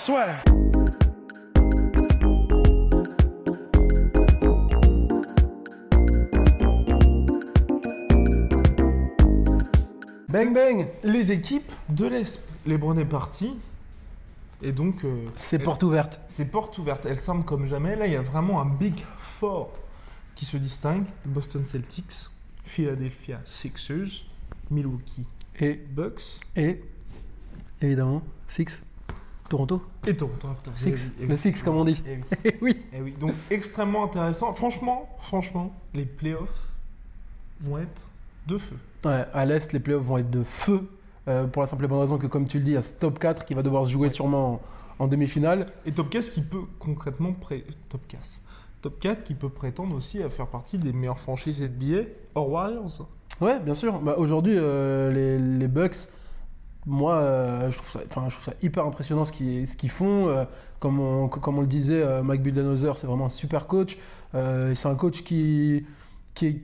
Swear. Bang bang Les équipes de l'Est. LeBron est parti. Et donc. euh, C'est porte ouverte. C'est porte ouverte. Elle semble comme jamais. Là, il y a vraiment un big four qui se distingue Boston Celtics, Philadelphia Sixers, Milwaukee Et, Bucks et évidemment, Six, Toronto. et Toronto Raptors. Six, Eh oui, eh le. Six comme on dit. Eh oui. Eh oui. Oui. Donc, extrêmement intéressant. Franchement, franchement, les playoffs vont être de feu. Ouais, à l'Est, les playoffs vont être de feu. euh, pour la simple et bonne raison que, comme tu le dis, il y a ce top 4 qui va devoir se jouer sûrement en, en demi-finale. Et Top 4 qui peut concrètement pré... Top 4. Top 4 qui peut prétendre aussi à faire partie des meilleures franchises NBA hors Warriors. Ouais, bien sûr. Bah, Aujourd'hui, euh, les, les Bucks, moi, euh, je, trouve ça, enfin, je trouve ça hyper impressionnant ce qu'ils ce qu'ils font. Euh, comme, on, comme on le disait, euh, Mike Budenholzer, c'est vraiment un super coach. Euh, c'est un coach qui, qui est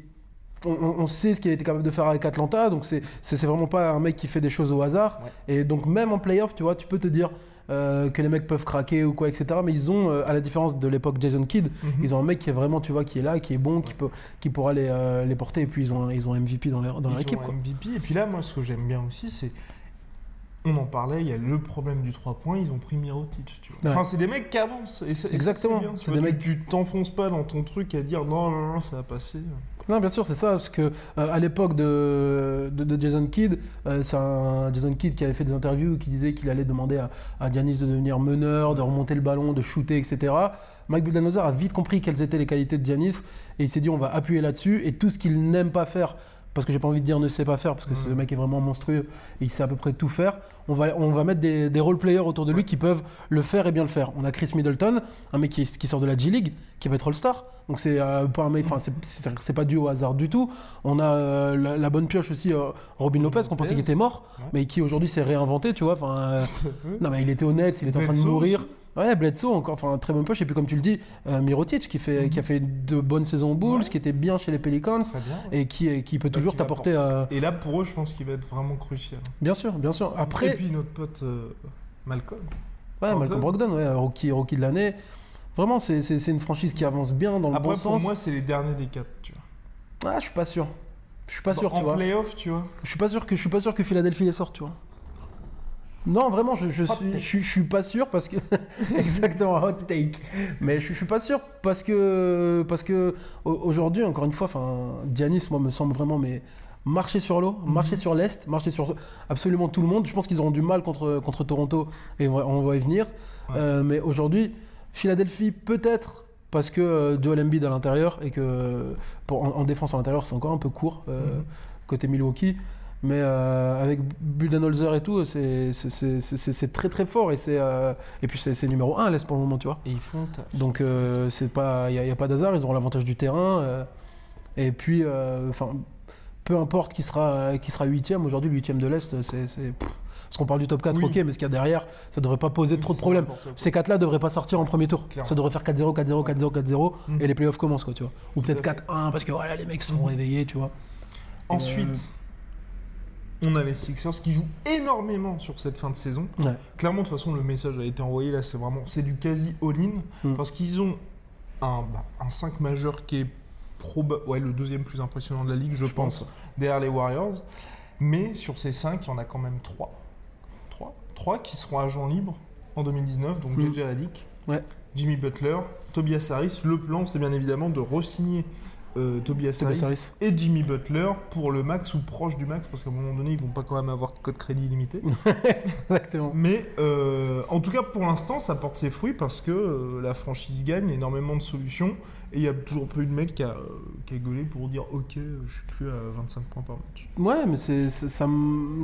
on, sait ce qu'il a été capable de faire avec Atlanta, donc c'est vraiment pas un mec qui fait des choses au hasard. Et donc même en playoff, tu vois, tu peux te dire que les mecs peuvent craquer ou quoi, etc. Mais ils ont, à la différence de l'époque Jason Kidd, Mhm. ils ont un mec qui est vraiment, tu vois, qui est là, qui est bon, qui, peut, qui pourra les, les porter. Et puis ils ont, ils ont MVP dans leur, dans leur Ils équipe. ont quoi. MVP. Et puis là, moi, ce que j'aime bien aussi, c'est. On en parlait, il y a le problème du 3 points, ils ont pris Mirotic. Tu vois. Ouais. Enfin, c'est des mecs qui avancent. Et Exactement. bien, tu vois, des tu- mecs- Tu t'enfonces pas dans ton truc à dire non, non, non, ça va passer. Non, bien sûr, c'est ça, parce que euh, à l'époque de, de, de Jason Kidd, euh, c'est un Jason Kidd qui avait fait des interviews qui disait qu'il allait demander à, à Giannis de devenir meneur, de remonter le ballon, de shooter, etc. Mike Budenholzer a vite compris quelles étaient les qualités de Giannis et il s'est dit on va appuyer là-dessus et tout ce qu'il n'aime pas faire, parce que j'ai pas envie de dire ne sait pas faire, parce que ce mec est vraiment monstrueux et il sait à peu près tout faire. On va, on va mettre des, des role players autour de lui qui peuvent le faire et bien le faire. On a Chris Middleton, un mec qui, sort de la G League, qui va être All-Star. Donc c'est euh, pas un mec, enfin c'est- pas dû au hasard du tout. On a euh, la, la bonne pioche aussi, euh, Robin Lopez, qu'on pensait qu'il était mort, Ouais. mais qui aujourd'hui s'est réinventé, tu vois. Enfin, non mais il était honnête, il était en train de mourir. Ouais, Bledsoe encore, enfin très bonne poche. Et puis comme tu le dis, euh, Mirotic qui fait, qui a fait de bonnes saisons aux Bulls, Ouais. qui était bien chez les Pelicans bien. ouais. et qui, qui peut Bah, toujours t'apporter. apporter. euh, Et là, pour eux, je pense qu'il va être vraiment crucial. Bien sûr, bien sûr. Et Après, puis notre pote euh, Malcolm. ouais, Brogdon. Malcolm Brogdon, ouais, rookie, rookie de l'année. Vraiment, c'est une franchise qui avance bien dans le Après, bon pour sens. moi, c'est les derniers des quatre, tu vois. Ah, je suis pas sûr. Je suis pas sûr, en tu vois. playoff, tu vois. Je suis pas sûr que je suis pas sûr que Philadelphie les sorte, tu vois. Non, vraiment, je, je suis, take. je, suis- je suis pas sûr parce que exactement hot take. Mais je, je suis pas sûr parce que parce que au- aujourd'hui, encore une fois, Giannis, moi, me semble vraiment mais marcher sur l'eau, Mhm. marcher sur l'est, marcher sur absolument tout le monde. Je pense qu'ils auront du mal contre contre Toronto et on va, on va y venir. Ouais. Euh, mais aujourd'hui, Philadelphie peut-être parce que euh, Joel Embiid à l'intérieur et que pour, en, en défense à l'intérieur c'est encore un peu court euh, Mhm. côté Milwaukee. Mais euh, avec Budenholzer et tout, c'est très très fort et c'est euh, et puis c'est numéro 1 à l'Est pour le moment, tu vois. Et ils font. Donc euh, c'est pas, il n'y a, y a pas d'hasard, ils auront l'avantage du terrain. euh, et puis, euh, enfin, peu importe qui sera qui sera huitième. Aujourd'hui, huitième de l'Est, c'est parce qu'on parle du top 4, Oui. ok, mais ce qu'il y a derrière, ça devrait pas poser Oui, trop de problèmes. Ces quatre-là devraient pas sortir en premier tour. Clairement. Ça devrait faire 4-0, 4-0, 4-0, 4-0, Mhm. et les playoffs commencent, quoi, tu vois. Ou peut-être à fait. 4-1 parce que voilà, les mecs sont Mhm. réveillés, tu vois. Ensuite, on a les Sixers qui jouent énormément sur cette fin de saison. Ouais. Clairement, de toute façon, le message a été envoyé là, c'est vraiment, c'est du quasi all-in Mm. parce qu'ils ont un, bah, un 5 majeur qui est proba- ouais, le deuxième plus impressionnant de la ligue, je, Je pense, pense. derrière les Warriors. Mais sur ces 5, il y en a quand même 3. 3, 3 qui seront agents libres en 2019, donc Mm. JJ Redick, Ouais. Jimmy Butler, Tobias Harris. Le plan, c'est bien évidemment de re-signer euh, Tobias, Tobias Harris, Harris. et Jimmy Butler pour le max ou proche du max, parce qu'à un moment donné, ils vont pas quand même avoir code crédit illimité. Exactement. Mais euh, en tout cas, pour l'instant, ça porte ses fruits parce que euh, la franchise gagne énormément de solutions Et il y a toujours pas eu de mec qui a, qui a gueulé pour dire ok, je suis plus à 25 points par match. Ouais, mais c'est, ça,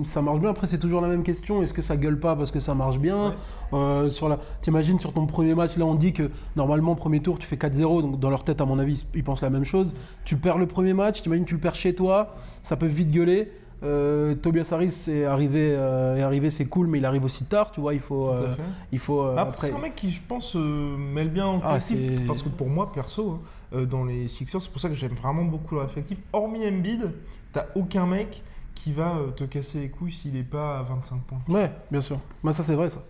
ça marche bien. Après, c'est toujours la même question. Est-ce que ça gueule pas parce que ça marche bien Ouais. Euh, sur la... T'imagines sur ton premier match, là on dit que normalement, premier tour, tu fais 4-0. Donc dans leur tête, à mon avis, ils pensent la même chose. Tu perds le premier match, t'imagines, tu le perds chez toi. Ça peut vite gueuler. Euh, Tobias Harris est arrivé, euh, est arrivé, c'est cool, mais il arrive aussi tard, tu vois. Il faut, euh, il faut euh, Après, c'est un mec qui, je pense, mêle bien en Ah, collectif. parce que pour moi, perso, hein, dans les Sixers, c'est pour ça que j'aime vraiment beaucoup leur effectif. Hormis Embiid, t'as aucun mec qui va euh, te casser les couilles s'il est pas à 25 points. Ouais, bien sûr. Bah, ça, c'est vrai, ça.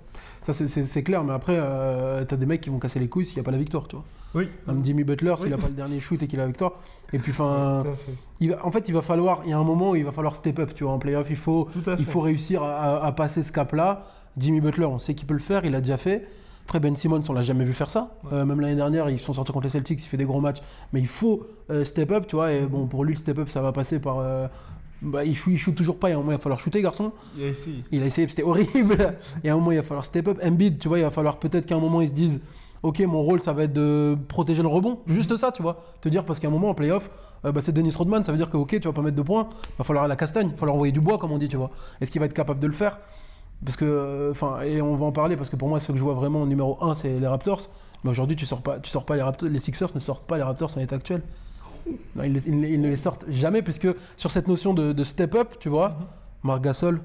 Ça, c'est- clair, mais après, euh, t'as des mecs qui vont casser les couilles s'il n'y a pas la victoire, tu vois. Oui. Comme Jimmy Butler, s'il Oui. n'a pas le dernier shoot et qu'il a la victoire. Et puis, enfin, en fait, il va falloir, il y a un moment où il va falloir step up, tu vois, en playoff. Il faut, Tout à il faut réussir à, à- à passer ce cap-là. Jimmy Butler, on sait qu'il peut le faire, il l'a déjà fait. Après, Ben Simmons, on l'a jamais vu faire ça. Ouais. Euh, même l'année dernière, ils sont sortis contre les Celtics, il fait des gros matchs. Mais il faut euh, step up, tu vois. Et bon, pour lui, le step up, ça va passer par. euh, bah, il, shoot, il shoot toujours pas, il y a un moment, il va falloir shooter, garçon. Il a essayé. Il a essayé, c'était horrible. Et à un moment, il va falloir step up. Embiid, tu vois, il va falloir peut-être qu'à un moment, ils se disent Ok, mon rôle, ça va être de protéger le rebond. Juste ça, tu vois. Te dire, parce qu'à un moment, en playoff, euh, bah, c'est Dennis Rodman, ça veut dire que, ok, tu vas pas mettre de points, va falloir à la castagne, va falloir envoyer du bois, comme on dit, tu vois. Est-ce qu'il va être capable de le faire? Parce que, euh, enfin, et on va en parler, parce que pour moi, ce que je vois vraiment en numéro 1, c'est les Raptors. Mais aujourd'hui, tu sors pas, tu sors pas les Raptors, les Sixers ne sortent pas les Raptors en état actuel. Non, ils, ils- ils ne les sortent jamais, puisque sur cette notion de, de step up, tu vois, Marc Gasol,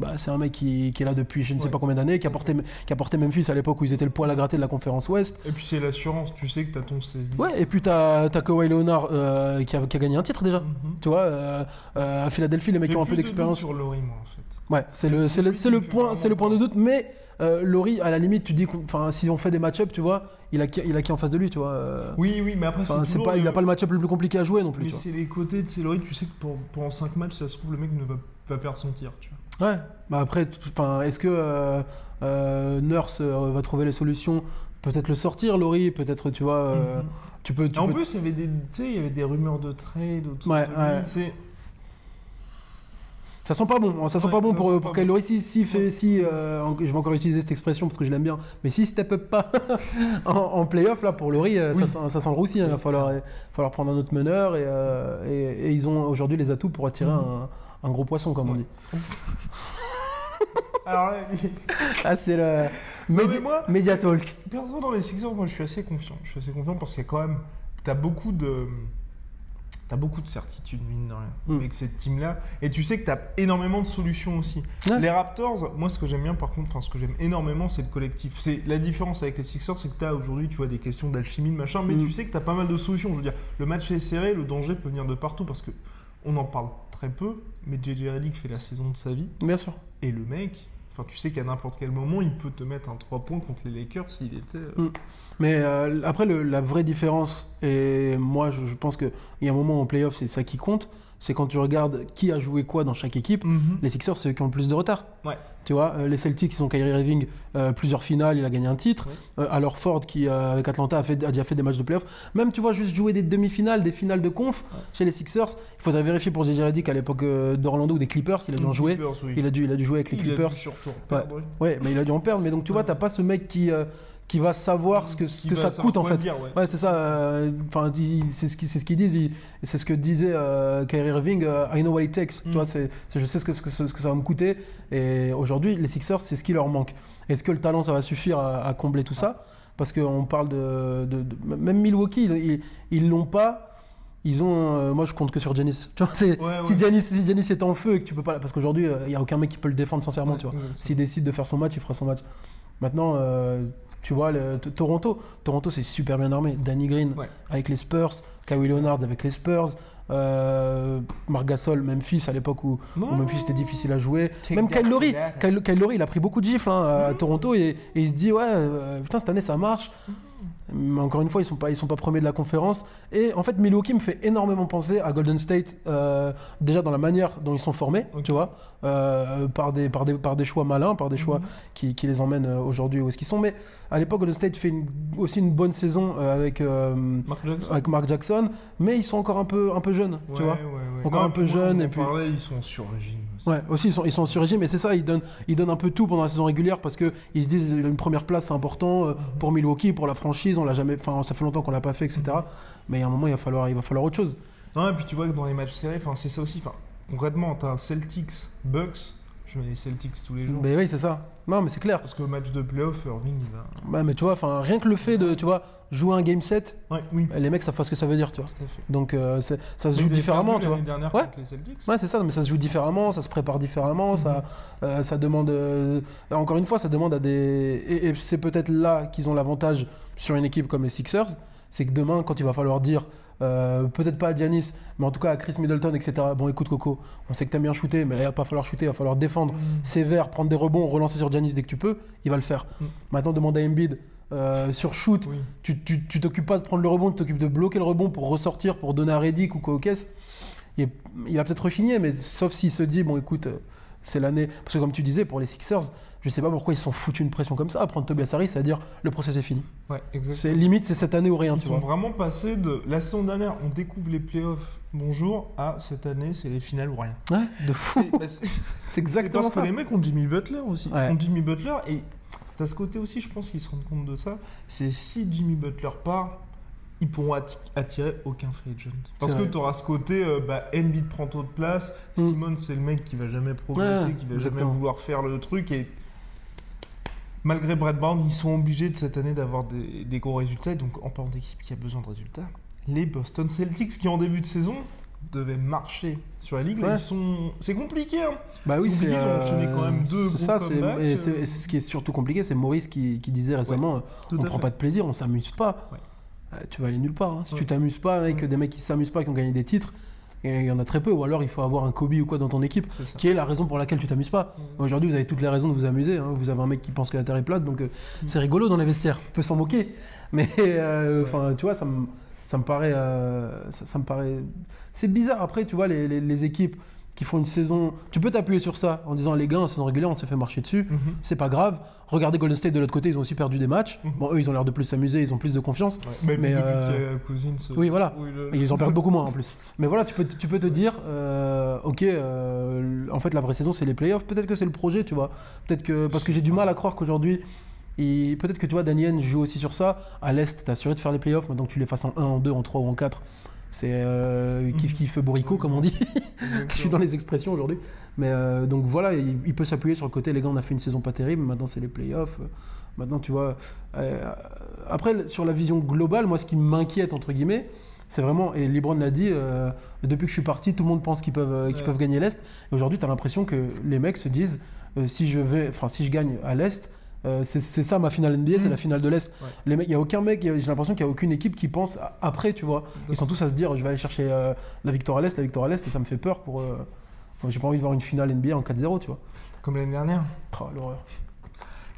bah, c'est un mec qui, qui est là depuis je ne sais Ouais. pas combien d'années, qui a, porté, qui a porté Memphis à l'époque où ils étaient le poil à gratter de la conférence Ouest. Et puis c'est l'assurance, tu sais que t'as ton 16 Ouais, et puis t'as as Kawhi Leonard euh, qui, a, qui a gagné un titre déjà. Mhm. Tu vois, euh, euh, à Philadelphie, les mecs qui ont un peu d'expérience. sur Laurie, moi, en fait. Ouais, c'est le, le, le le point de doute, mais euh, Laurie, à la limite, tu dis, enfin, si on fait des match-up, tu vois, il a, qui- il a qui en face de lui, tu vois. euh, Oui, oui, mais après, enfin, c'est pas, il a pas le match-up le plus compliqué à jouer non plus. Mais c'est les côtés de Célory, tu sais que pour- pendant 5 matchs, ça se trouve, le mec ne va, va perdre son tir, tu vois. Ouais, bah après, est-ce que euh, euh, Nurse euh, va trouver les solutions? Peut-être le sortir, Laurie, peut-être, tu vois, Mhm. tu peux. Tu en peux- plus, il y avait des, tu sais, il y avait des rumeurs de trade autour Ouais, de lui. ouais. Ça sent pas bon, ça sent Ouais, pas bon pour, sent pour Kyle bon. Si, si, fait, si euh, je vais encore utiliser cette expression parce que je l'aime bien, mais si step up pas en, en playoff là pour Laurie, euh, Oui. ça, sent, ça sent le roussi. hein. Il va Oui, falloir, il va falloir prendre un autre meneur et, euh, et- et ils ont aujourd'hui les atouts pour attirer un, un gros poisson, comme on dit. Alors là, Ah, c'est le mais moi- Media Talk. perso dans les Sixers, moi je suis assez confiant. Je suis assez confiant parce qu'il y a quand même, t'as beaucoup de, t'as beaucoup de certitude mine de rien Mm. avec cette team là, et tu sais que t'as énormément de solutions aussi. Ouais. Les Raptors, moi ce que j'aime bien par contre, enfin ce que j'aime énormément, c'est le collectif. C'est la différence avec les Sixers, c'est que t'as aujourd'hui, tu vois, des questions d'alchimie, de machin, mais Mm. tu sais que t'as pas mal de solutions. Je veux dire, le match est serré, le danger peut venir de partout parce que on en parle très peu, mais JJ Redick fait la saison de sa vie. Bien sûr. Et le mec, enfin, tu sais qu'à n'importe quel moment, il peut te mettre un 3 points contre les Lakers s'il était. euh, Mm. Mais euh, après, le- la vraie différence, et moi je, je pense qu'il y a un moment en playoff, c'est ça qui compte, c'est quand tu regardes qui a joué quoi dans chaque équipe. Mhm. Les Sixers, c'est eux qui ont le plus de retard. Ouais. Tu vois, euh, les Celtics, ils ont Kyrie Irving, euh, plusieurs finales, il a gagné un titre. Ouais. Euh, alors Ford, qui avec Atlanta a, fait, a déjà fait des matchs de playoff. Même, tu vois, juste jouer des demi-finales, des finales de conf chez les Sixers. Il faudrait vérifier pour JJ Redick à l'époque d'Orlando ou des Clippers, il a dû en jouer. Clippers, oui. Il a dû, il a dû jouer avec les Il a Clippers. dû surtout en Ouais. perdre, oui. Ouais, mais il a dû en perdre. Mais donc, tu vois, t'as pas ce mec qui, qui va savoir ce que, ce ça coûte en fait. dire, ouais. Ouais, c'est ça. euh, Enfin, c'est ce qu'ils ce disent. C'est ce que disait euh, Kyrie Irving. euh, I know what it takes. Tu Mm. vois, je sais ce que, ce, que, ce que ça va me coûter. Et aujourd'hui, les Sixers, c'est ce qui leur manque. Est-ce que le talent, ça va suffire à, à combler tout ça? Parce qu'on parle de, de- de- Même Milwaukee, ils- l'ont pas. Ils ont. euh, moi, je compte que sur. Tu vois, Ouais, si. Giannis, si Giannis est en feu et que tu peux pas. Parce qu'aujourd'hui, euh, il y a aucun mec qui peut le défendre sincèrement. Ouais, tu vois. exactement. S'il décide de faire son match, il fera son match. Maintenant, euh, tu vois, le- Toronto, Toronto c'est super bien armé. Danny Green Ouais. avec les Spurs, Kawhi Leonard avec les Spurs, euh, Marc Gasol, Memphis à l'époque où. Memphis était difficile à jouer. Même Kyle Lowry. Kyle, Kyle Lowry, il a pris beaucoup de gifles hein, à Toronto et, et il se dit ouais, euh, putain cette année ça marche. Mais encore une fois, ils sont pas, ils sont pas premiers de la conférence. Et en fait, Milwaukee me fait énormément penser à Golden State, euh, déjà dans la manière dont ils sont formés, tu vois, euh, par, des, par, des, par des choix malins, par des choix Mhm. qui, qui les emmènent euh, aujourd'hui où est-ce qu'ils sont. Mais à l'époque, Golden State fait une- aussi une bonne saison avec, euh, Mark Jackson. avec Mark Jackson, mais ils sont encore un peu, un peu jeunes, Ouais, tu vois. ouais, ouais. Encore Non, un peu jeunes, et puis- parlait, ils sont sur régime. Aussi. Ouais, aussi ils sont, ils sont sur régime et c'est ça, ils donnent, ils donnent un peu tout pendant la saison régulière parce que ils se disent une première place c'est important euh, pour Milwaukee, pour la franchise, on l'a jamais, enfin ça fait longtemps qu'on l'a pas fait, etc. Mais à un moment il va falloir, il va falloir autre chose. Non, et puis tu vois que dans les matchs serrés, enfin, c'est ça aussi. Enfin, concrètement, t'as un Celtics Bucks, je mets les Celtics tous les jours. Mais oui, c'est ça. Non, mais c'est clair. Parce qu'au match de playoff, Irving, il va. Bah, mais tu vois, enfin rien que le fait de, tu vois, jouer un game set, Ouais, oui, les mecs savent pas ce que ça veut dire, tu vois. tout à fait. Donc euh, ça se joue différemment, tu vois. dernière Ouais. les Celtics. Ouais, c'est ça, mais ça se joue différemment, ça se prépare différemment, ça, euh, ça demande. euh, encore une fois, ça demande à des. Et, et c'est peut-être là qu'ils ont l'avantage sur une équipe comme les Sixers, c'est que demain, quand il va falloir dire. euh, peut-être pas à Giannis, mais en tout cas à Chris Middleton, etc. Bon, écoute, Coco, on sait que t'aimes bien shooter, mais là, il va pas falloir shooter, il va falloir défendre sévère, prendre des rebonds, relancer sur Giannis dès que tu peux, il va le faire. Mm. Maintenant, demande à Embiid euh, sur shoot, Oui. tu tu- tu t'occupes pas de prendre le rebond, tu t'occupes de bloquer le rebond pour ressortir, pour donner à Reddick ou quoi au caisse. Il, il va peut-être rechigner, mais sauf s'il se dit, bon écoute, euh, c'est l'année. Parce que comme tu disais, pour les Sixers, je sais pas pourquoi ils se sont foutus une pression comme ça. À prendre Tobias Harris, c'est-à-dire le process est fini. Ouais, C'est exactement. limite, c'est cette année ou rien, Ils sont vois. vraiment passés de la saison dernière, on découvre les playoffs, bonjour, à cette année, c'est les finales ou rien. Ouais, de fou. C'est bah, exactement parce ça. que les mecs ont Jimmy Butler aussi. Ouais. Ont Jimmy Butler et t'as ce côté aussi, je pense qu'ils se rendent compte de ça. C'est si Jimmy Butler part, ils pourront atti- attirer aucun free agent. Parce que tu auras ce côté, euh, bah, Embiid prend trop de place, Mm. Simone c'est le mec qui va jamais progresser, Ouais, qui va exactement. jamais vouloir faire le truc et malgré Brad Brown, ils sont obligés de cette année d'avoir des, des gros résultats. Donc en parlant d'équipe qui a besoin de résultats, les Boston Celtics qui en début de saison devaient marcher sur la ligue, là, Ouais. ils sont... c'est compliqué. Hein. Bah oui, C'est compliqué, ils ont enchaîné quand même deux c'est gros ça, comebacks, et euh. et ce qui est surtout compliqué, c'est Maurice qui, qui disait récemment euh, tout on prend fait. pas de plaisir, on s'amuse pas. Euh, tu vas aller nulle part. hein. Si Ouais. tu t'amuses pas avec des mecs qui s'amusent pas, qui ont gagné des titres, et il y en a très peu, ou alors il faut avoir un Kobe ou quoi dans ton équipe, C'est ça. qui est la raison pour laquelle tu t'amuses pas. Mm. Aujourd'hui, vous avez toutes les raisons de vous amuser. hein. Vous avez un mec qui pense que la Terre est plate, donc euh, c'est rigolo dans les vestiaires. On peut s'en moquer. Mais euh, enfin, tu vois, ça me, ça me paraît, euh, ça, ça me paraît, c'est bizarre. Après, tu vois, les, les- les équipes qui font une saison, tu peux t'appuyer sur ça en disant les gars, en saison régulière, on s'est fait marcher dessus. Mhm. C'est pas grave. Regardez Golden State de l'autre côté, ils ont aussi perdu des matchs. Mhm. Bon, eux, ils ont l'air de plus s'amuser, ils ont plus de confiance. Ouais. Mais, Mais, depuis euh, a Cousins, euh, oui, voilà. le- Et ils en perdent beaucoup moins en plus. Mais voilà, tu peux, tu peux te dire, euh, ok, euh, en fait la vraie saison c'est les playoffs. Peut-être que c'est le projet, tu vois. Peut-être que parce que j'ai du mal à croire qu'aujourd'hui, il- peut-être que tu vois, Daniel joue aussi sur ça. À l'est, t'es assuré de faire les playoffs. Maintenant que tu les fasses en 1, en 2, en 3 ou en 4, c'est euh, kiff kiff bourricot comme on dit. Je suis dans les expressions aujourd'hui. Mais euh, donc voilà, il, il peut s'appuyer sur le côté, les gars, on a fait une saison pas terrible, maintenant c'est les playoffs. Maintenant, tu vois. euh, après, sur la vision globale, moi, ce qui m'inquiète, entre guillemets, c'est vraiment, et Libron l'a dit, euh, depuis que je suis parti, tout le monde pense qu'ils peuvent, euh, qu'ils peuvent gagner l'Est. Et aujourd'hui, tu as l'impression que les mecs se disent, euh, si, je vais, enfin, si je gagne à l'Est, euh, c'est ça ma finale NBA, c'est Mhm. la finale de l'Est. Ouais. Il y a aucun mec, j'ai l'impression qu'il y a aucune équipe qui pense à- après, tu vois. Ils sont tous à se dire, je vais aller chercher euh, la victoire à l'Est, la victoire à l'Est, et ça me fait peur pour. euh, enfin, j'ai pas envie de voir une finale NBA en 4-0, tu vois. Comme l'année dernière. Oh, l'horreur.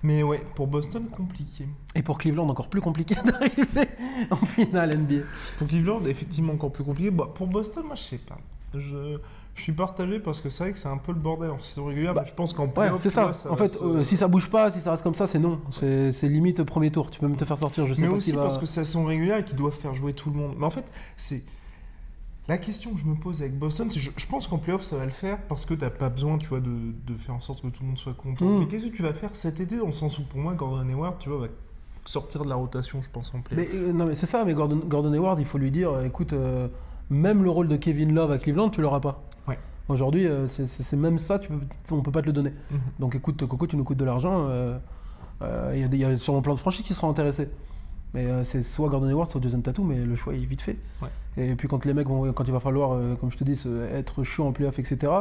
Mais ouais, pour Boston, compliqué. Et pour Cleveland, encore plus compliqué d'arriver en finale NBA. Pour Cleveland, effectivement, encore plus compliqué. Bah, pour Boston, moi, je sais pas. Je, je suis partagé parce que c'est vrai que c'est un peu le bordel en saison régulière. Bah, mais je pense qu'en Ouais, c'est ça. en fait, se- euh, si ça bouge pas, si ça reste comme ça, c'est non. C'est limite premier tour. Tu peux même te faire sortir, je sais Mais pas aussi va. parce que c'est saison régulière et qu'ils doivent faire jouer tout le monde. Mais en fait, c'est. La question que je me pose avec Boston, c'est je, je pense qu'en playoff ça va le faire parce que t'as pas besoin, tu vois, de, de faire en sorte que tout le monde soit content. Mm. Mais qu'est-ce que tu vas faire cet été dans le sens où pour moi Gordon Hayward, tu vois, va sortir de la rotation, je pense en playoff. Mais, euh, non, mais c'est ça, mais Gordon, Gordon Hayward, il faut lui dire euh, écoute, euh, même le rôle de Kevin Love à Cleveland, tu l'auras pas. Ouais. Aujourd'hui, euh, c'est- même ça, tu peux, on peut pas te le donner. Mhm. Donc écoute, Coco, tu nous coûtes de l'argent. euh, euh, Il y, y a sûrement plein de franchises qui seront intéressés. Mais c'est soit Gordon Hayward, soit Jason Tattoo, mais le choix est vite fait. Ouais. Et puis quand les mecs vont, quand il va falloir, comme je te dis, être chaud en playoff, etc.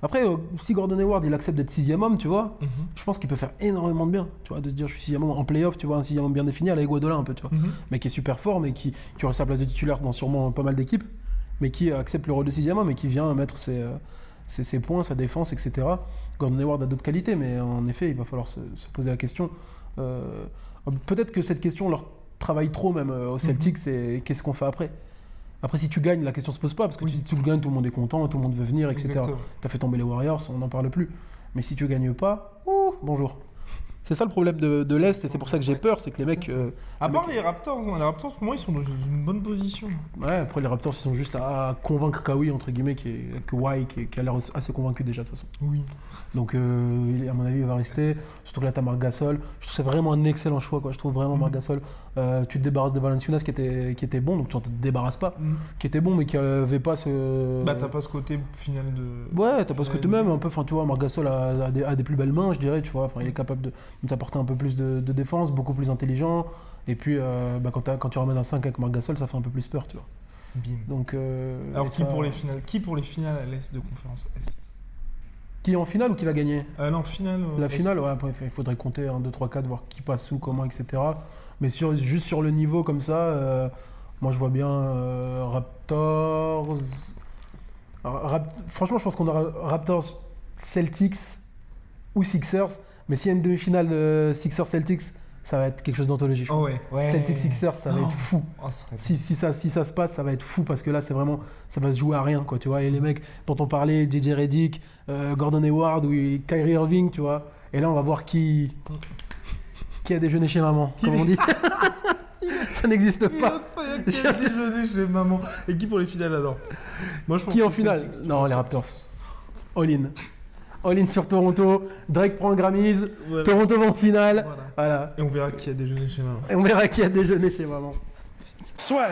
Après, si Gordon Hayward il accepte d'être sixième homme, tu vois, Mhm. je pense qu'il peut faire énormément de bien. Tu vois, de se dire je suis sixième homme en playoff, tu vois, un sixième homme bien défini à la Iguadola un peu, tu vois. Mhm. Mais qui est super fort, mais qui, qui aurait sa place de titulaire dans sûrement pas mal d'équipes, mais qui accepte le rôle de sixième homme et qui vient mettre ses, euh, ses, ses points, sa défense, etc. Gordon Hayward a d'autres qualités, mais en effet, il va falloir se, se poser la question. Euh, Peut-être que cette question leur travaille trop même euh, au Celtics, c'est qu'est-ce qu'on fait après? Après, si tu gagnes, la question se pose pas, parce que Oui. si tu le gagnes, tout le monde est content, tout le monde veut venir, etc. Tu as fait tomber les Warriors, on n'en parle plus. Mais si tu gagnes pas, ouh, bonjour. C'est ça le problème de, de l'Est, et c'est pour ça que j'ai peur, c'est que les mecs. euh, À les part les Raptors, les Raptors pour moi ils sont dans une bonne position. Ouais, après les Raptors, ils sont juste à, à convaincre Kawhi, entre guillemets, qui est, que Kawhi, qui, est- qui a l'air assez convaincu déjà de toute façon. Oui. Donc, euh, à mon avis, il va rester. Surtout que là, t'as Marc Gasol. Je trouve c'est vraiment un excellent choix, quoi. Je trouve vraiment. Marc Gasol. euh, tu te débarrasses de Valanciunas qui était, qui était bon, donc tu ne te débarrasses pas. Mm. Qui était bon, mais qui avait pas ce. Bah t'as pas ce côté final de. Ouais, t'as pas ce côté même un peu. Enfin, tu vois, Marc Gasol a, a des, a des plus belles mains, je dirais. Tu vois, enfin, il est capable de, de t'apporter un peu plus de, de défense, beaucoup plus intelligent. Et puis, euh, bah, quand, tu ramènes un 5 avec Marc Gasol, ça fait un peu plus peur, tu vois. Bim. Donc, euh, Alors qui ça- pour les finales Qui pour les finales à l'Est de conférence Est? Qui est en finale ou qui va gagner? Euh, Non, finale. euh, La Est. finale, ouais, après, il faudrait compter 1, 2, 3, 4, voir qui passe où, comment, etc. Mais sur, juste sur le niveau comme ça, moi je vois bien Raptors. Rap- Franchement, je pense qu'on aura Raptors, Celtics ou Sixers. Mais s'il y a une demi-finale euh, Sixers-Celtics, ça va être quelque chose d'anthologie. je Oh pense. ouais. ouais. Celtics-Sixers, ça va Oh. être fou. Oh, Si, si ça, si ça se passe, ça va être fou parce que là, c'est vraiment, ça va se jouer à rien, quoi, tu vois. Et les mecs dont on parlait, JJ Redick, euh, Gordon Hayward ou Kyrie Irving, tu vois. Et là, on va voir qui, qui a déjeuné chez maman, comme on dit. ça n'existe pas. qu'il a déjeuné chez maman. Et qui pour les finales alors? Moi je pense Qui en que finale? Non, les. Raptors. All in. All in sur Toronto. Drake prend le Grammys. Voilà. Toronto va en finale. Voilà. Voilà. Et on verra qui a déjeuné chez maman. Et on verra qui a déjeuné chez maman. Soit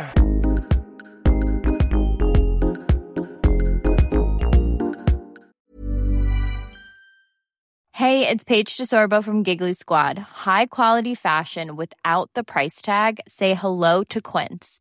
Hey, it's Paige DeSorbo from Giggly Squad. High quality fashion without the price tag. Say hello to Quince.